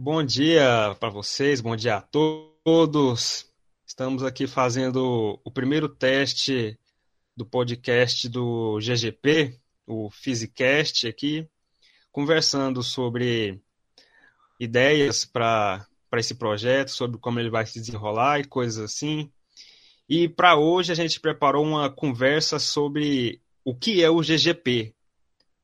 Bom dia para vocês, bom dia a todos. Estamos aqui fazendo o primeiro teste do podcast do GGP, o Physicast aqui, conversando sobre ideias para esse projeto, sobre como ele vai se desenrolar e coisas assim. E para hoje a gente preparou uma conversa sobre o que é o GGP,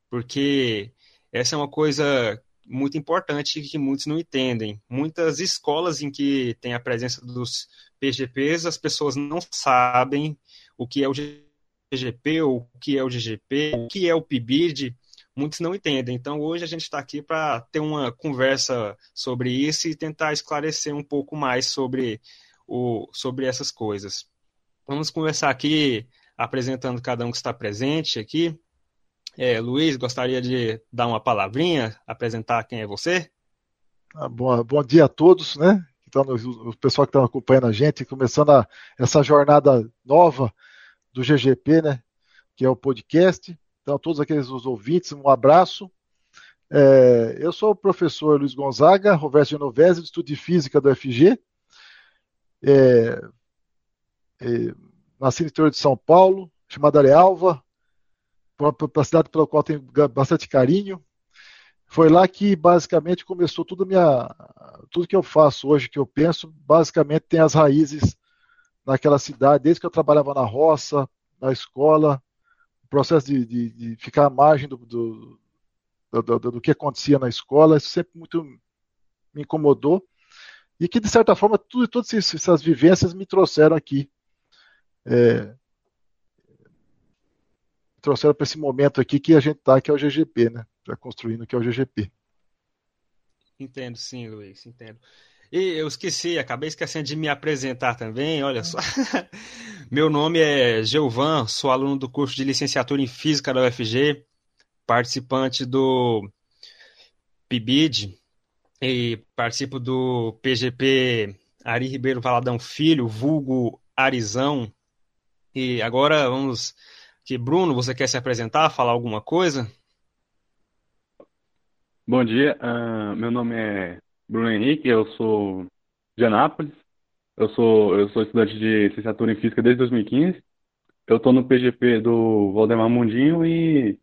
porque essa é uma coisa muito importante que muitos não entendem. Muitas escolas em que tem a presença dos PGPs, as pessoas não sabem o que é o ou o que é o GGP, o que é o PIBID, muitos não entendem. Então, hoje a gente está aqui para ter uma conversa sobre isso e tentar esclarecer um pouco mais sobre, o, sobre essas coisas. Vamos conversar aqui, apresentando cada um que está presente aqui. É, Luiz, gostaria de dar uma palavrinha, apresentar quem é você? Ah, bom, bom dia a todos, né? Então, o, pessoal que está acompanhando a gente, começando a, essa jornada nova do GGP, né? Que é o podcast. Então, todos aqueles os ouvintes, um abraço. É, eu sou o professor Luiz Gonzaga, Roberto Genovese, do Estudo de Física do FG. É, é, nasci no interior de São Paulo, chamada Arealva, para a cidade pela qual tenho bastante carinho. Foi lá que basicamente começou tudo minha, tudo que eu faço hoje, que eu penso, basicamente tem as raízes naquela cidade, desde que eu trabalhava na roça, na escola, o processo de, de, de ficar à margem do, do, do, do, que acontecia na escola, isso sempre muito me incomodou. E que, de certa forma, tudo, todas essas vivências me trouxeram aqui. É, trouxeram para esse momento aqui que a gente está, que é o GGP, né? Já construindo que é o GGP. Entendo, sim, Luiz, entendo. E eu esqueci, acabei esquecendo de me apresentar também, olha só. Meu nome é Geuvan, sou aluno do curso de licenciatura em Física da UFG, participante do PIBID e participo do PGP Ari Ribeiro Valadão Filho, vulgo Arizão. E agora vamos que Bruno, você quer se apresentar, falar alguma coisa? Bom dia, uh, meu nome é Bruno Henrique, eu sou de Anápolis, eu sou, eu sou estudante de licenciatura em Física desde 2015, eu estou no PGP do Valdemar Mundinho e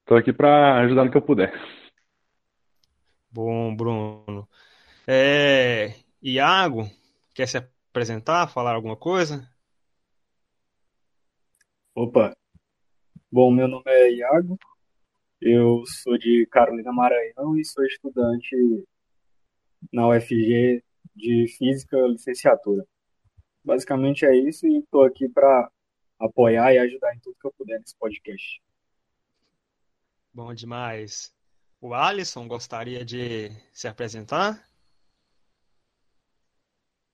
estou aqui para ajudar no que eu puder. Bom, Bruno. É, Iago, quer se apresentar, falar alguma coisa? Opa, Bom, meu nome é Iago, eu sou de Carolina Maranhão e sou estudante na UFG de Física Licenciatura. Basicamente é isso e estou aqui para apoiar e ajudar em tudo que eu puder nesse podcast. Bom demais. O Alisson gostaria de se apresentar?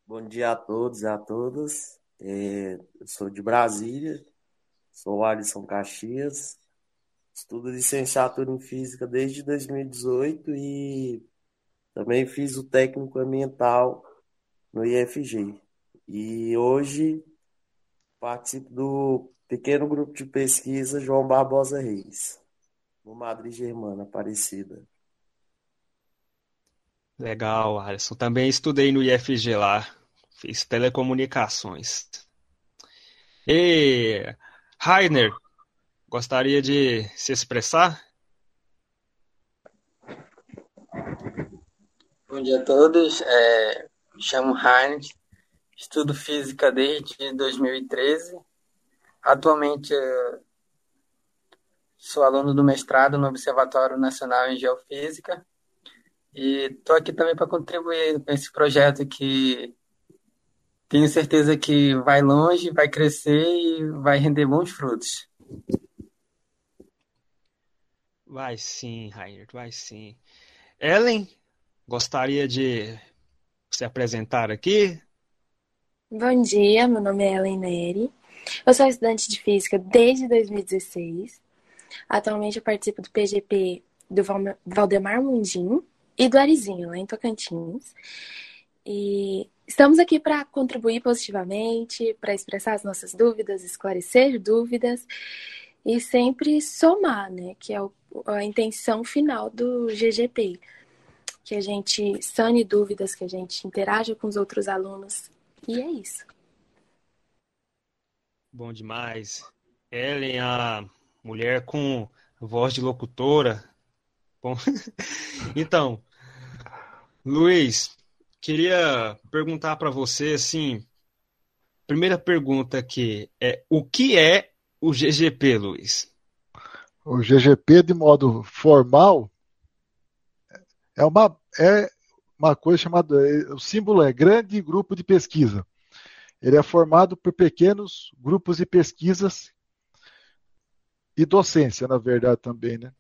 Bom dia a todos e a todas. É, eu sou de Brasília, Sou Alisson Caxias, estudo licenciatura em Física desde 2018 e também fiz o técnico ambiental no IFG. E hoje participo do pequeno grupo de pesquisa João Barbosa Reis, no Madrid Germana, Aparecida. Legal, Alisson. Também estudei no IFG lá, fiz telecomunicações. E Rainer, gostaria de se expressar? Bom dia a todos. É, me chamo Rainer, estudo física desde 2013. Atualmente sou aluno do mestrado no Observatório Nacional em Geofísica e estou aqui também para contribuir com esse projeto que tenho certeza que vai longe, vai crescer e vai render bons frutos. Vai sim, Rainer, vai sim. Ellen, gostaria de se apresentar aqui? Bom dia, meu nome é Ellen Neri. Eu sou estudante de física desde 2016. Atualmente eu participo do PGP do Valdemar Mundim e do Arizinho, lá em Tocantins. E Estamos aqui para contribuir positivamente, para expressar as nossas dúvidas, esclarecer dúvidas e sempre somar, né? Que é a intenção final do GGP, que a gente sane dúvidas, que a gente interaja com os outros alunos. E é isso. Bom demais. Ellen, a mulher com voz de locutora. Bom, então, Luiz, queria perguntar para você assim, primeira pergunta aqui é o que é o GGP, Luiz? O GGP de modo formal é uma é uma coisa chamada o símbolo é grande grupo de pesquisa. Ele é formado por pequenos grupos de pesquisas e docência, na verdade, também, né?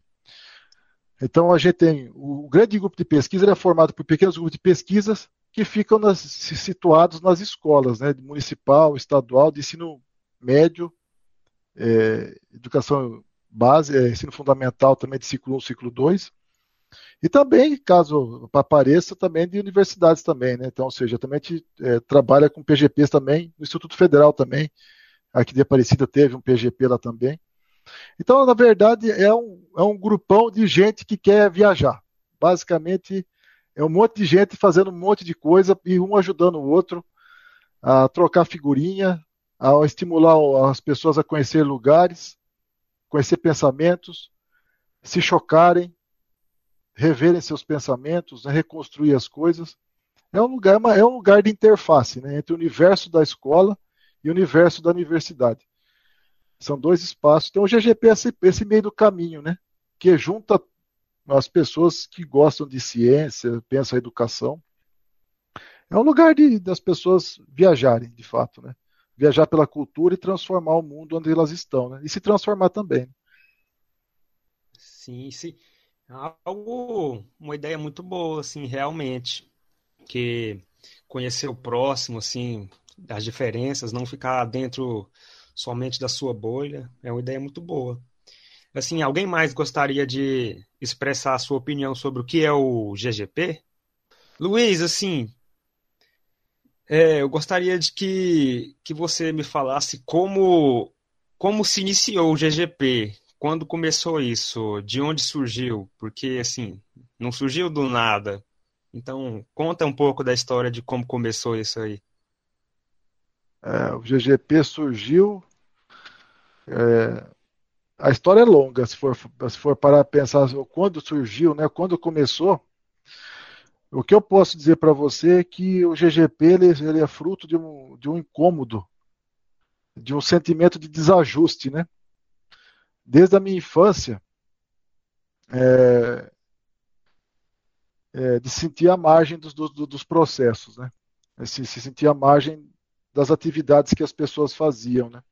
Então a gente tem o grande grupo de pesquisa é formado por pequenos grupos de pesquisas que ficam nas, situados nas escolas, né, municipal, estadual, de ensino médio, é, educação base, é, ensino fundamental também de ciclo 1, ciclo 2, e também, caso apareça, também de universidades também, né? Então, ou seja, também a gente é, trabalha com PGPs também, no Instituto Federal também, aqui de Aparecida teve um PGP lá também. Então, na verdade, é um, é um grupão de gente que quer viajar. Basicamente, é um monte de gente fazendo um monte de coisa e um ajudando o outro a trocar figurinha, a estimular as pessoas a conhecer lugares, conhecer pensamentos, se chocarem, reverem seus pensamentos, né, reconstruir as coisas. É um lugar, é um lugar de interface né, entre o universo da escola e o universo da universidade. São dois espaços. Então o GGP é esse, esse meio do caminho, né? Que junta as pessoas que gostam de ciência, pensam a educação. É um lugar de, das pessoas viajarem, de fato, né? Viajar pela cultura e transformar o mundo onde elas estão, né? E se transformar também. Sim, sim. Algo, uma ideia muito boa, assim, realmente. Que conhecer o próximo, assim, as diferenças, não ficar dentro somente da sua bolha, é uma ideia muito boa. Assim, alguém mais gostaria de expressar a sua opinião sobre o que é o GGP? Luiz, assim, é, eu gostaria de que, que você me falasse como, como se iniciou o GGP, quando começou isso, de onde surgiu, porque, assim, não surgiu do nada. Então, conta um pouco da história de como começou isso aí. É, o GGP surgiu. É, a história é longa, se for, se for parar pensar quando surgiu, né, quando começou. O que eu posso dizer para você é que o GGP ele, ele, é fruto de um, de um incômodo, de um sentimento de desajuste, né? Desde a minha infância, é, é, de sentir a margem dos, dos, dos processos, né? Se, se sentir a margem das atividades que as pessoas faziam, né?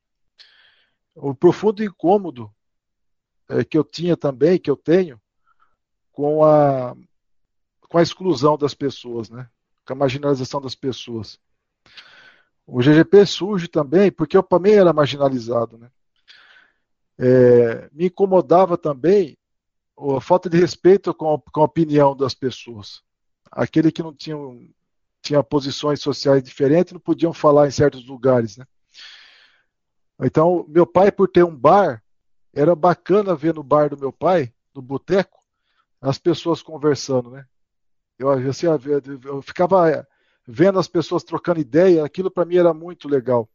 O profundo incômodo é, que eu tinha também, que eu tenho, com a, com a exclusão das pessoas, né? com a marginalização das pessoas. O GGP surge também porque eu também era marginalizado. Né? É, me incomodava também a falta de respeito com a, com a opinião das pessoas. Aquele que não tinha tinha posições sociais diferentes, não podiam falar em certos lugares, né? Então, meu pai, por ter um bar, era bacana ver no bar do meu pai, no boteco, as pessoas conversando, né? Eu, assim, eu ficava vendo as pessoas trocando ideia, aquilo para mim era muito legal.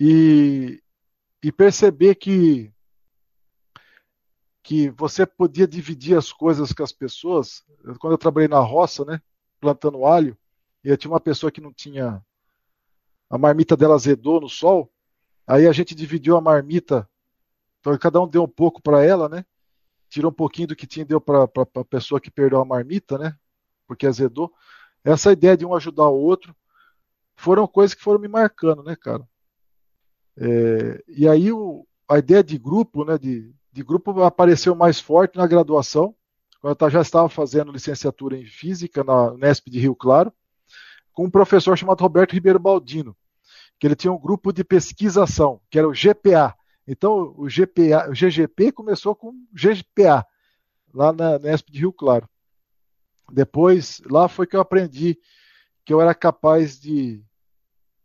E, e perceber que que você podia dividir as coisas com as pessoas. Quando eu trabalhei na roça, né, plantando alho, eu tinha uma pessoa que não tinha. A marmita dela azedou no sol. Aí a gente dividiu a marmita. Então cada um deu um pouco para ela, né? Tirou um pouquinho do que tinha deu para a pessoa que perdeu a marmita, né? Porque azedou. Essa ideia de um ajudar o outro foram coisas que foram me marcando, né, cara? É, e aí o, a ideia de grupo, né, de, de grupo apareceu mais forte na graduação, quando eu já estava fazendo licenciatura em Física na Unesp de Rio Claro com um professor chamado Roberto Ribeiro Baldino, que ele tinha um grupo de pesquisação, que era o GPA. Então, o, GPA, o GGP começou com GPA, lá na, na ESP de Rio Claro. Depois, lá foi que eu aprendi que eu era capaz de.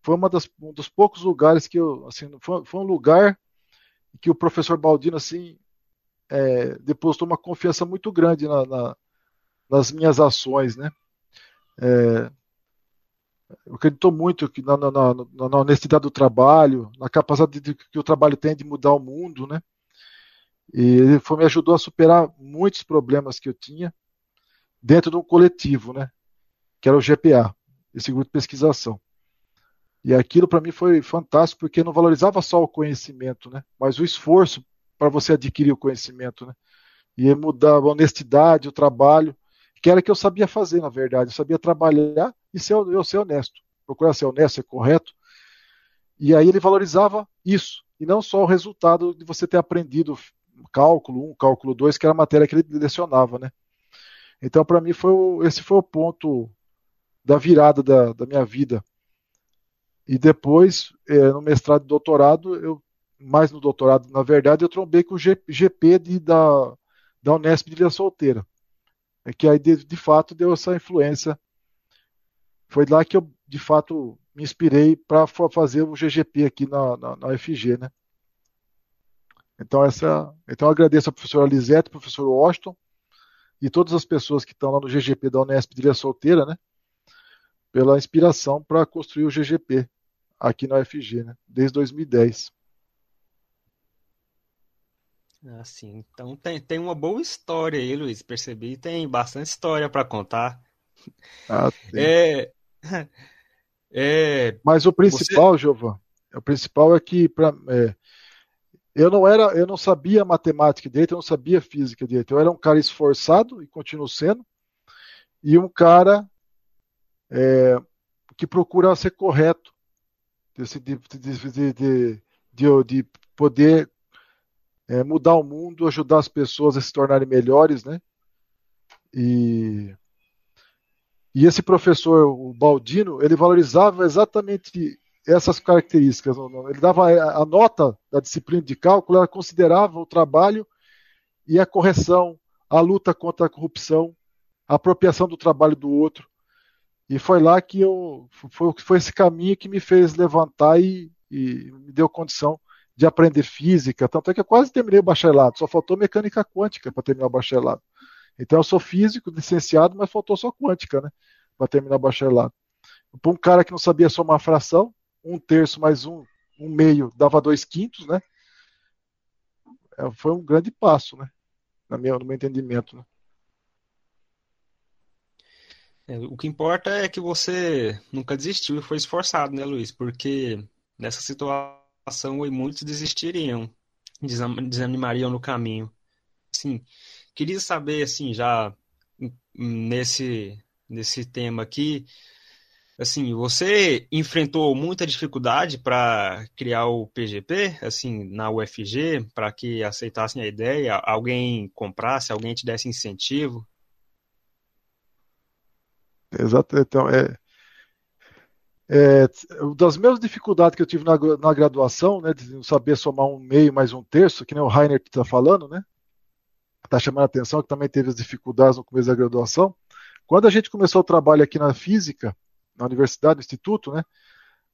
Foi uma das, um dos poucos lugares que eu. Assim, foi, foi um lugar que o professor Baldino assim, é, depositou uma confiança muito grande na, na, nas minhas ações, né? É, eu acredito muito na, na, na, na, honestidade do trabalho, na capacidade de, que o trabalho tem de mudar o mundo, né? E ele foi, me ajudou a superar muitos problemas que eu tinha dentro de um coletivo, né? Que era o GPA, esse grupo de pesquisação. E aquilo para mim foi fantástico porque não valorizava só o conhecimento, né? Mas o esforço para você adquirir o conhecimento, né? E mudar a honestidade, o trabalho, que era que eu sabia fazer, na verdade. Eu sabia trabalhar e ser, eu ser honesto. Procurar ser honesto, ser correto. E aí ele valorizava isso, e não só o resultado de você ter aprendido cálculo 1, cálculo 2, que era a matéria que ele lecionava, né? Então, para mim, foi o, esse foi o ponto da virada da, da minha vida. E depois, é, no mestrado e doutorado, eu, mais no doutorado, na verdade, eu trombei com o G, GP de, da, da Unesp de Ilha Solteira. É que aí, de, de fato, deu essa influência. Foi lá que eu, de fato, me inspirei para fazer o GGP aqui na, na, na UFG, né? Então, essa, então eu agradeço ao professor Alisete, ao professor Washington e todas as pessoas que estão lá no GGP da Unesp de Ilha Solteira, né? Pela inspiração para construir o GGP aqui na UFG, né? Desde 2010. Assim, então tem, tem uma boa história aí, Luiz. Percebi, tem bastante história para contar. Ah, é, é, Mas o principal, você... Giovanni, o principal é que pra, é, eu não era, eu não sabia matemática direito, eu não sabia física direito. Eu era um cara esforçado e continuo sendo, e um cara é, que procura ser correto, de, de, de, de poder é, mudar o mundo, ajudar as pessoas a se tornarem melhores, né? E, e esse professor, o Baldino, ele valorizava exatamente essas características. Ele dava a nota da disciplina de cálculo, ela considerava o trabalho e a correção, a luta contra a corrupção, a apropriação do trabalho do outro. E foi lá que eu foi, foi esse caminho que me fez levantar e, e me deu condição de aprender física. Tanto é que eu quase terminei o bacharelado, só faltou mecânica quântica para terminar o bacharelado. Então eu sou físico, licenciado, mas faltou só quântica, né? Para terminar o bacharelado. Para um cara que não sabia somar fração, um terço mais um, um meio dava dois quintos, né? É, foi um grande passo, né? Na minha, no meu entendimento. Né? É, o que importa é que você nunca desistiu e foi esforçado, né, Luiz? Porque nessa situação muitos desistiriam, desanimariam no caminho. Assim, queria saber, assim, já nesse, nesse tema aqui, Assim, você enfrentou muita dificuldade para criar o PGP, assim, na UFG, para que aceitassem a ideia, alguém comprasse, alguém te desse incentivo? Exato, então, é, é, das mesmas dificuldades que eu tive na, na graduação, né, de saber somar um meio mais um terço, que nem o Rainer está falando, né, está chamando a atenção que também teve as dificuldades no começo da graduação. Quando a gente começou o trabalho aqui na física, na universidade, no instituto, né?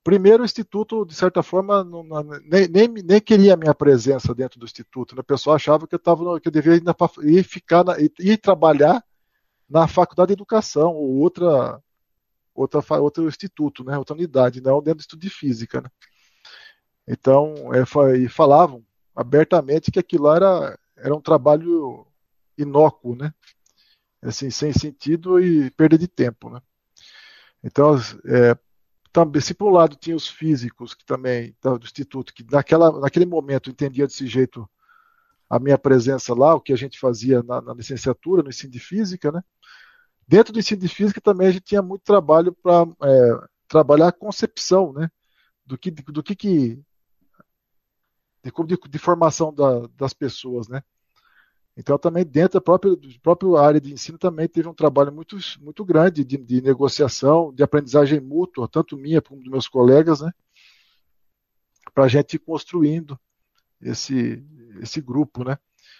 Primeiro, o instituto, de certa forma, não, nem, nem, nem, queria a minha presença dentro do instituto. Né? O pessoal achava que eu, tava, que eu devia ir, ficar na, ir trabalhar na faculdade de educação ou outra, outra, outro instituto, né? outra unidade, não dentro do estudo de física. Né? Então, é, foi, falavam abertamente que aquilo era, era um trabalho inócuo, né? assim, sem sentido e perda de tempo. Né? Então, é, também, se por um lado tinha os físicos que também do instituto que naquela, naquele momento entendiam desse jeito a minha presença lá, o que a gente fazia na, na licenciatura, no ensino de física, né? Dentro do ensino de física também a gente tinha muito trabalho para é, trabalhar a concepção, né? Do que, do que, que de, de, de formação da, das pessoas, né? Então, também dentro da própria, da própria área de ensino, também teve um trabalho muito, muito grande de, de negociação, de aprendizagem mútua, tanto minha como dos meus colegas, né? Para a gente ir construindo esse, esse grupo, né?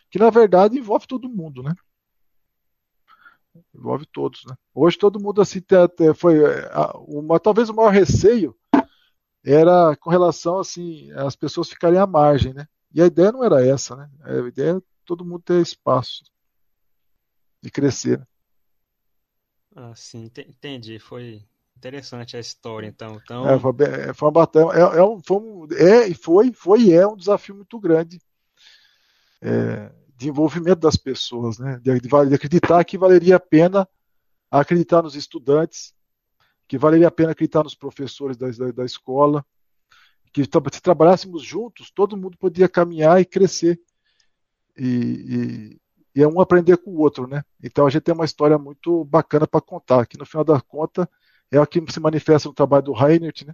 Que, na verdade, envolve todo mundo, né? Envolve todos, né? Hoje todo mundo, assim, foi... Uma, talvez o maior receio era com relação, assim, as pessoas ficarem à margem, né? E a ideia não era essa, né? A ideia todo mundo ter espaço de crescer. Ah, sim, entendi. Foi interessante a história, então. então... É, foi, é, foi, uma é, é, um, foi um, é, foi, foi e é um desafio muito grande é, de envolvimento das pessoas, né? De, de, de, acreditar que valeria a pena acreditar nos estudantes, que valeria a pena acreditar nos professores da, da, da escola, que se trabalhássemos juntos, todo mundo podia caminhar e crescer. E, e, e, é um aprender com o outro, né? Então a gente tem uma história muito bacana para contar, que no final da conta é o que se manifesta no trabalho do Reinert, né?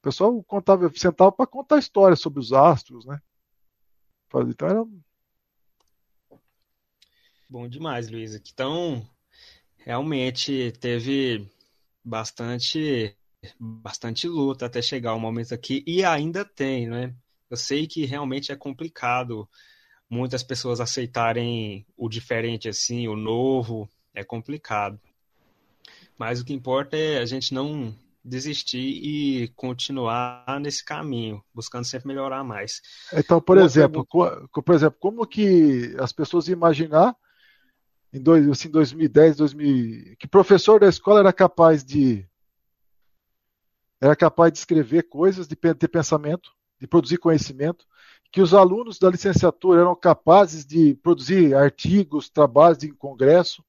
O pessoal contava, sentava para contar histórias sobre os astros, né? Então era. Bom demais, Luiz. Então, realmente teve bastante bastante luta até chegar o momento aqui e ainda tem, né? Eu sei que realmente é complicado muitas pessoas aceitarem o diferente assim, o novo, é complicado. Mas o que importa é a gente não desistir e continuar nesse caminho, buscando sempre melhorar mais. Então, por Uma exemplo, pergunta... por exemplo, como que as pessoas imaginar em dois, assim, 2010, 2000, que professor da escola era capaz de era capaz de escrever coisas, de ter pensamento, de produzir conhecimento, que os alunos da licenciatura eram capazes de produzir artigos, trabalhos em congresso,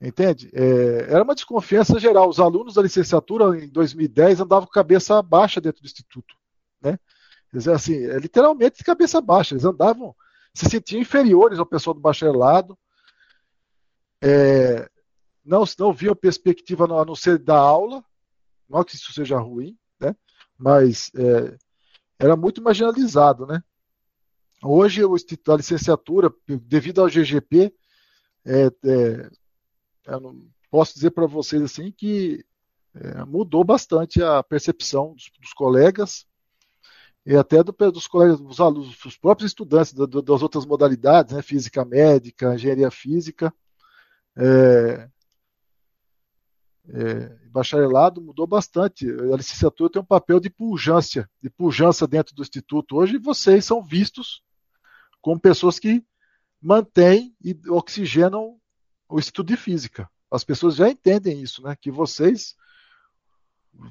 Entende? É, era uma desconfiança geral. Os alunos da licenciatura em 2010 andavam com cabeça baixa dentro do instituto. Né? Eles, assim, é, literalmente de cabeça baixa. Eles andavam, se sentiam inferiores ao pessoal do bacharelado. É, não, não viam perspectiva a não ser da aula. Não que isso seja ruim, né? mas é, era muito marginalizado. Né? Hoje, da Licenciatura, devido ao GGP, é, é, eu posso dizer para vocês assim que é, mudou bastante a percepção dos, dos colegas e até do, dos colegas, dos alunos, dos próprios estudantes da, das outras modalidades, né, física médica, engenharia física, é, é, bacharelado mudou bastante. A licenciatura tem um papel de pujança, de pujança dentro do instituto. Hoje vocês são vistos como pessoas que mantêm e oxigenam o estudo de física. As pessoas já entendem isso, né? Que vocês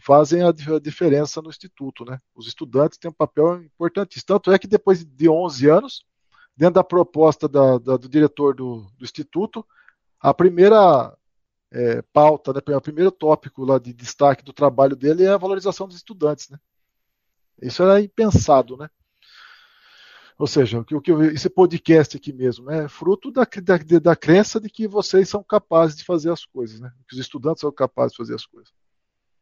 fazem a, diferença no instituto, né? Os estudantes têm um papel importante. Tanto é que depois de 11 anos, dentro da proposta da, da, do diretor do, do, instituto, a primeira é, pauta, né, o primeiro tópico lá de destaque do trabalho dele é a valorização dos estudantes, né? Isso era impensado, né? Ou seja, o que, esse podcast aqui mesmo é fruto da, da, da crença de que vocês são capazes de fazer as coisas, né? que os estudantes são capazes de fazer as coisas.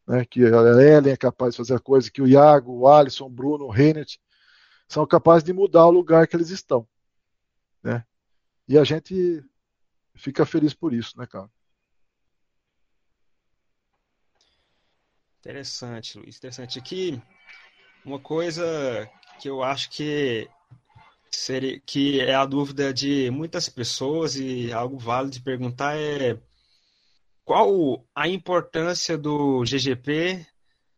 Né? Que a Ellen é capaz de fazer a coisa, que o Iago, o Alisson, o Bruno, o Reinert são capazes de mudar o lugar que eles estão. Né? E a gente fica feliz por isso, né, cara? Interessante, Luiz. Interessante. Aqui, uma coisa que eu acho que seria, que é a dúvida de muitas pessoas e algo válido de perguntar é qual a importância do GGP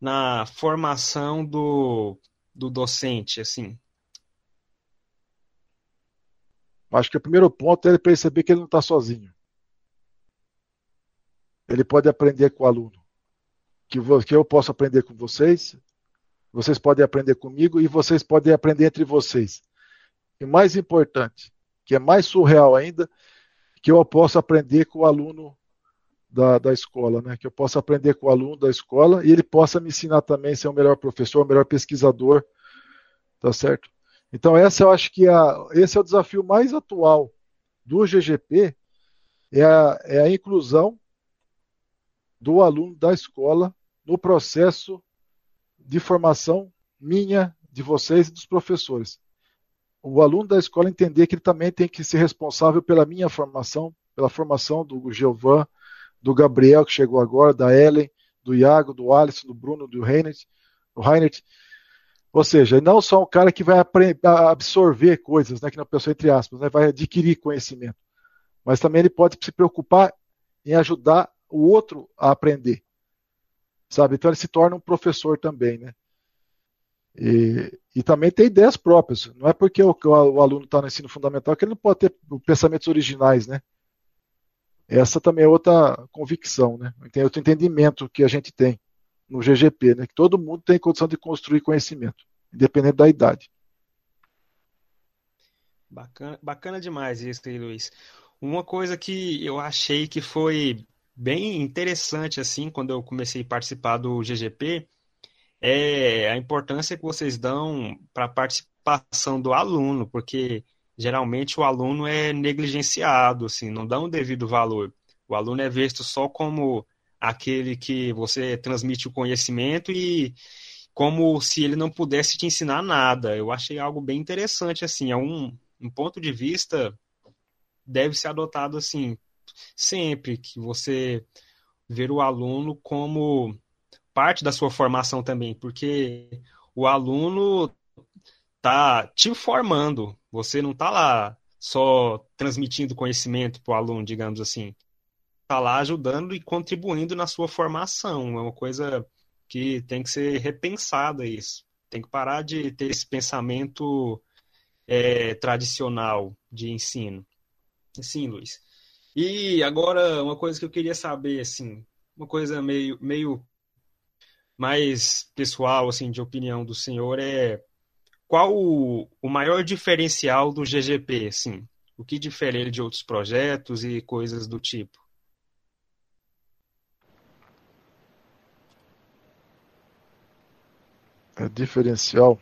na formação do, do docente, assim? Acho que o primeiro ponto é ele perceber que ele não está sozinho. Ele pode aprender com o aluno. Que, que eu posso aprender com vocês, vocês podem aprender comigo e vocês podem aprender entre vocês. E mais importante, que é mais surreal ainda, que eu posso aprender com o aluno da, da escola, né? Que eu possa aprender com o aluno da escola e ele possa me ensinar também a ser o melhor professor, o melhor pesquisador, tá certo? Então essa eu acho que é a, esse é o desafio mais atual do GGP, é a, é a inclusão do aluno da escola no processo de formação minha, de vocês e dos professores o aluno da escola entender que ele também tem que ser responsável pela minha formação, pela formação do Giovan, do Gabriel, que chegou agora, da Ellen, do Iago, do Alisson, do Bruno, do Reinert, do Reinert. Ou seja, não só um cara que vai absorver coisas, né, que não pessoa entre aspas, né, vai adquirir conhecimento, mas também ele pode se preocupar em ajudar o outro a aprender, sabe? Então ele se torna um professor também, né? E, e também tem ideias próprias. Não é porque o, o aluno está no ensino fundamental que ele não pode ter pensamentos originais, né? Essa também é outra convicção, né? Tem outro entendimento que a gente tem no GGP, né? Que todo mundo tem condição de construir conhecimento, independente da idade. Bacana, bacana demais isso aí, Luiz. Uma coisa que eu achei que foi bem interessante assim quando eu comecei a participar do GGP é a importância que vocês dão para a participação do aluno, porque geralmente o aluno é negligenciado, assim, não dá um devido valor. O aluno é visto só como aquele que você transmite o conhecimento e como se ele não pudesse te ensinar nada. Eu achei algo bem interessante, assim, é um, um ponto de vista deve ser adotado assim sempre que você ver o aluno como parte da sua formação também, porque o aluno tá te formando, você não tá lá só transmitindo conhecimento para o aluno, digamos assim. Tá lá ajudando e contribuindo na sua formação. É uma coisa que tem que ser repensada isso. Tem que parar de ter esse pensamento é, tradicional de ensino. Sim, Luiz. E agora, uma coisa que eu queria saber, assim, uma coisa meio, meio mais pessoal, assim, de opinião do senhor é qual o, o maior diferencial do GGP, assim? O que difere ele de outros projetos e coisas do tipo? É diferencial.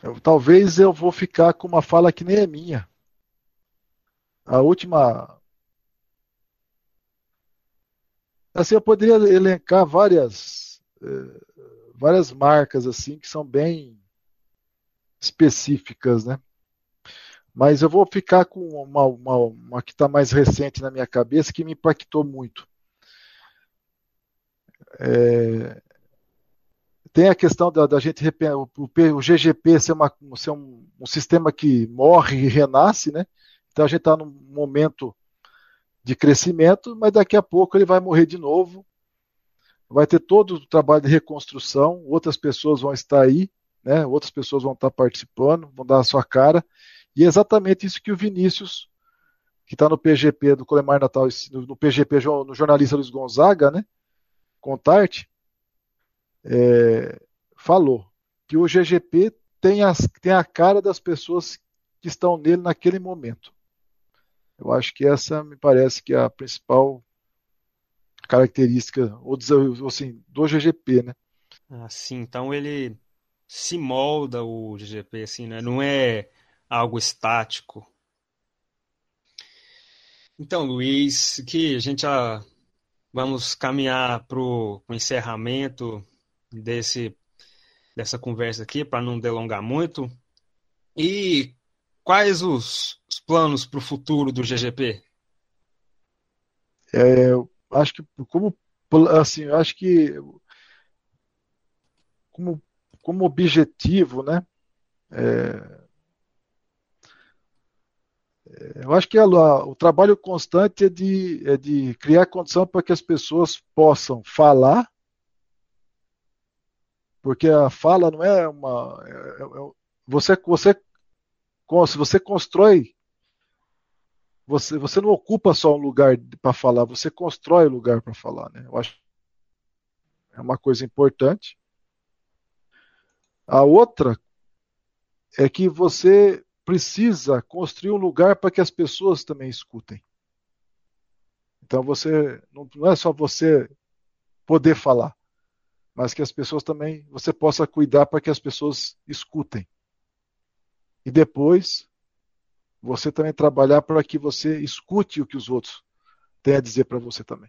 Eu, talvez eu vou ficar com uma fala que nem é minha a última. Assim, eu poderia elencar várias, eh, várias marcas assim que são bem específicas, né? Mas eu vou ficar com uma, uma, uma que está mais recente na minha cabeça que me impactou muito. É, tem a questão da, da gente o, o, GGP ser, uma, ser um, um, sistema que morre e renasce, né? Então a gente está num momento de crescimento, mas daqui a pouco ele vai morrer de novo. Vai ter todo o trabalho de reconstrução, outras pessoas vão estar aí, né? outras pessoas vão estar participando, vão dar a sua cara. E é exatamente isso que o Vinícius, que está no PGP do Colemar Natal, no PGP no jornalista Luiz Gonzaga, né? Contarte, é, falou que o GGP tem, as, tem a cara das pessoas que estão nele naquele momento. Eu acho que essa me parece que é a principal característica ou assim, do GGP, né? Assim, então ele se molda o GGP, assim, né? Não é algo estático. Então, Luiz, que a gente já vamos caminhar para o encerramento desse dessa conversa aqui, para não delongar muito. E quais os, os planos para o futuro do GGP? É, acho que como assim, acho que como, como objetivo, né? É, é eu acho que a, o trabalho constante é de, é de criar condição para que as pessoas possam falar, porque a fala não é uma. É, é, você, você se você constrói, você, você não ocupa só um lugar para falar, você constrói lugar para falar. Né? Eu acho é uma coisa importante. A outra é que você precisa construir um lugar para que as pessoas também escutem. Então você não, não é só você poder falar, mas que as pessoas também você possa cuidar para que as pessoas escutem. E depois, você também trabalhar para que você escute o que os outros têm a dizer para você também.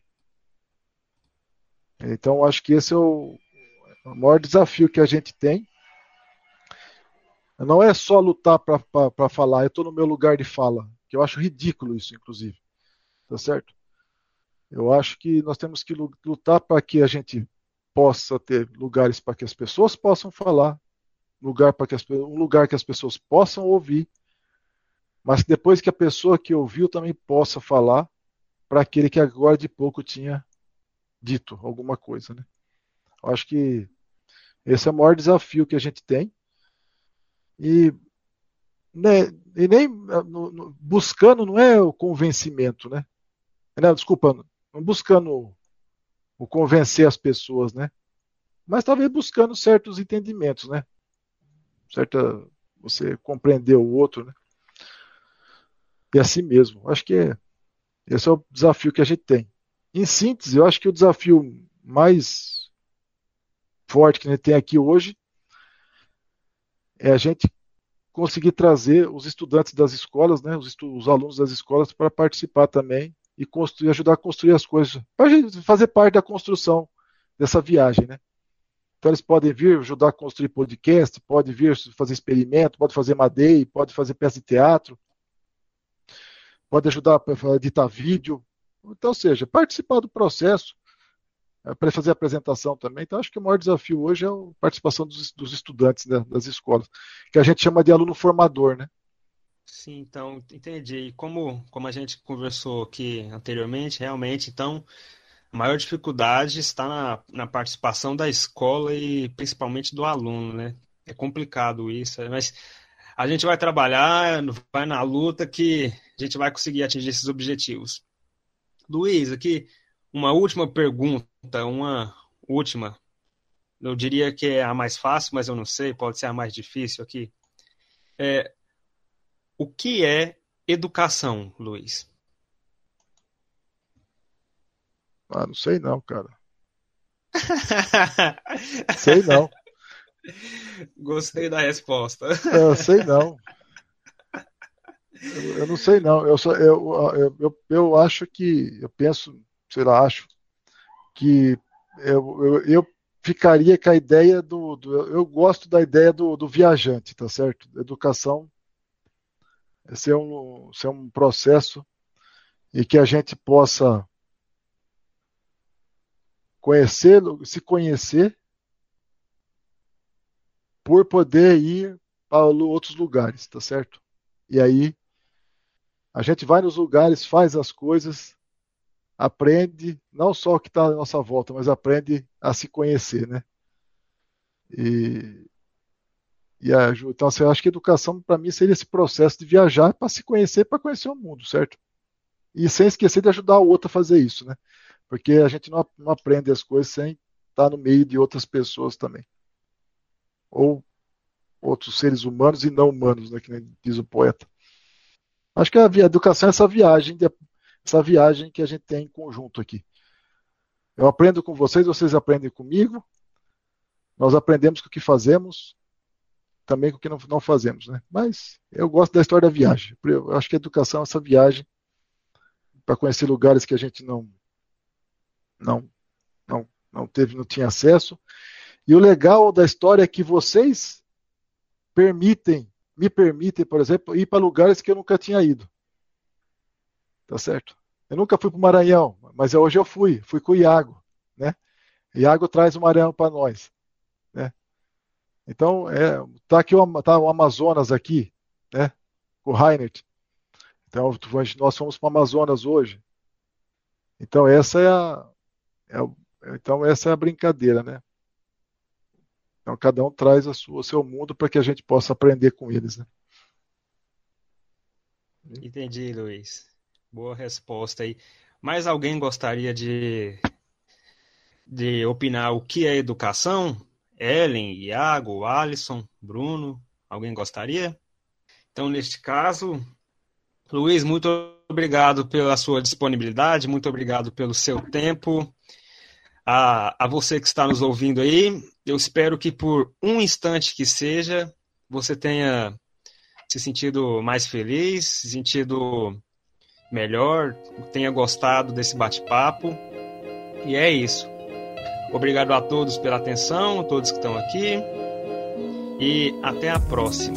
Então, acho que esse é o, maior desafio que a gente tem. Não é só lutar para falar, eu estou no meu lugar de fala, que eu acho ridículo isso, inclusive. Tá certo? Eu acho que nós temos que lutar para que a gente possa ter lugares para que as pessoas possam falar, lugar para que as, um lugar que as pessoas possam ouvir, mas depois que a pessoa que ouviu também possa falar para aquele que agora de pouco tinha dito alguma coisa, né? Eu acho que esse é o maior desafio que a gente tem. E né, e nem no, no, buscando não é o convencimento, né? Não, desculpa, não buscando o convencer as pessoas, né? Mas talvez buscando certos entendimentos, né? Certa você compreender o outro, né? E assim mesmo. Acho que é, esse é o desafio que a gente tem. Em síntese, eu acho que o desafio mais forte que a gente tem aqui hoje é a gente conseguir trazer os estudantes das escolas, né, os, os alunos das escolas para participar também e construir, ajudar a construir as coisas, para fazer parte da construção dessa viagem, né? Então eles podem vir ajudar a construir podcast, pode vir fazer experimento, pode fazer madeira, pode fazer peça de teatro, pode ajudar a editar vídeo. Então, ou seja, participar do processo é, para fazer a apresentação também. Então, acho que o maior desafio hoje é a participação dos, dos estudantes né, das escolas, que a gente chama de aluno formador, né? Sim, então, entendi. E como, como a gente conversou aqui anteriormente, realmente, então, a maior dificuldade está na, na participação da escola e principalmente do aluno, né? É complicado isso, mas a gente vai trabalhar, vai na luta que a gente vai conseguir atingir esses objetivos. Luiz, aqui uma última pergunta, uma última. Eu diria que é a mais fácil, mas eu não sei, pode ser a mais difícil aqui. É, o que é educação, Luiz? Ah, não sei não, cara. sei não. Gostei da resposta. Eu sei não. Eu, eu, não sei não. Eu, só, eu, eu, eu, eu acho que, eu penso sei lá, acho que eu, eu, eu ficaria com a ideia do, do, Eu gosto da ideia do, do viajante, tá certo? Educação ser um, ser um processo e que a gente possa conhecer, se conhecer por poder ir para outros lugares, tá certo? E aí a gente vai nos lugares, faz as coisas aprende não só o que está à nossa volta, mas aprende a se conhecer, né? E, e a, então, assim, eu acho que educação para mim seria esse processo de viajar para se conhecer, para conhecer o mundo, certo? E sem esquecer de ajudar o outro a fazer isso, né? Porque a gente não, não aprende as coisas sem estar no meio de outras pessoas também. Ou outros seres humanos e não humanos, né, que diz o poeta. Acho que a educação é essa viagem de essa viagem que a gente tem em conjunto aqui. Eu aprendo com vocês, vocês aprendem comigo. Nós aprendemos com o que fazemos, também com o que não, não fazemos, né? Mas eu gosto da história da viagem. Eu acho que a educação é essa viagem para conhecer lugares que a gente não não não não teve, não tinha acesso. E o legal da história é que vocês permitem, me permitem, por exemplo, ir para lugares que eu nunca tinha ido. Tá certo? Eu nunca fui para o Maranhão, mas hoje eu fui, fui com o Iago, né? Iago traz o Maranhão para nós, né? Então, é, tá aqui o, tá o Amazonas aqui, né? O Reinert. Então, nós fomos para o Amazonas hoje. Então, essa é a, é, então, essa é a brincadeira, né? Então, cada um traz a sua, o seu mundo para que a gente possa aprender com eles, né? Entendi, Luiz. Boa resposta aí. Mais alguém gostaria de, de opinar o que é educação? Ellen, Iago, Alisson, Bruno, alguém gostaria? Então, neste caso, Luiz, muito obrigado pela sua disponibilidade, muito obrigado pelo seu tempo. A, a você que está nos ouvindo aí, eu espero que por um instante que seja, você tenha se sentido mais feliz, se sentido melhor, tenha gostado desse bate-papo. E é isso. Obrigado a todos pela atenção, todos que estão aqui. E até a próxima.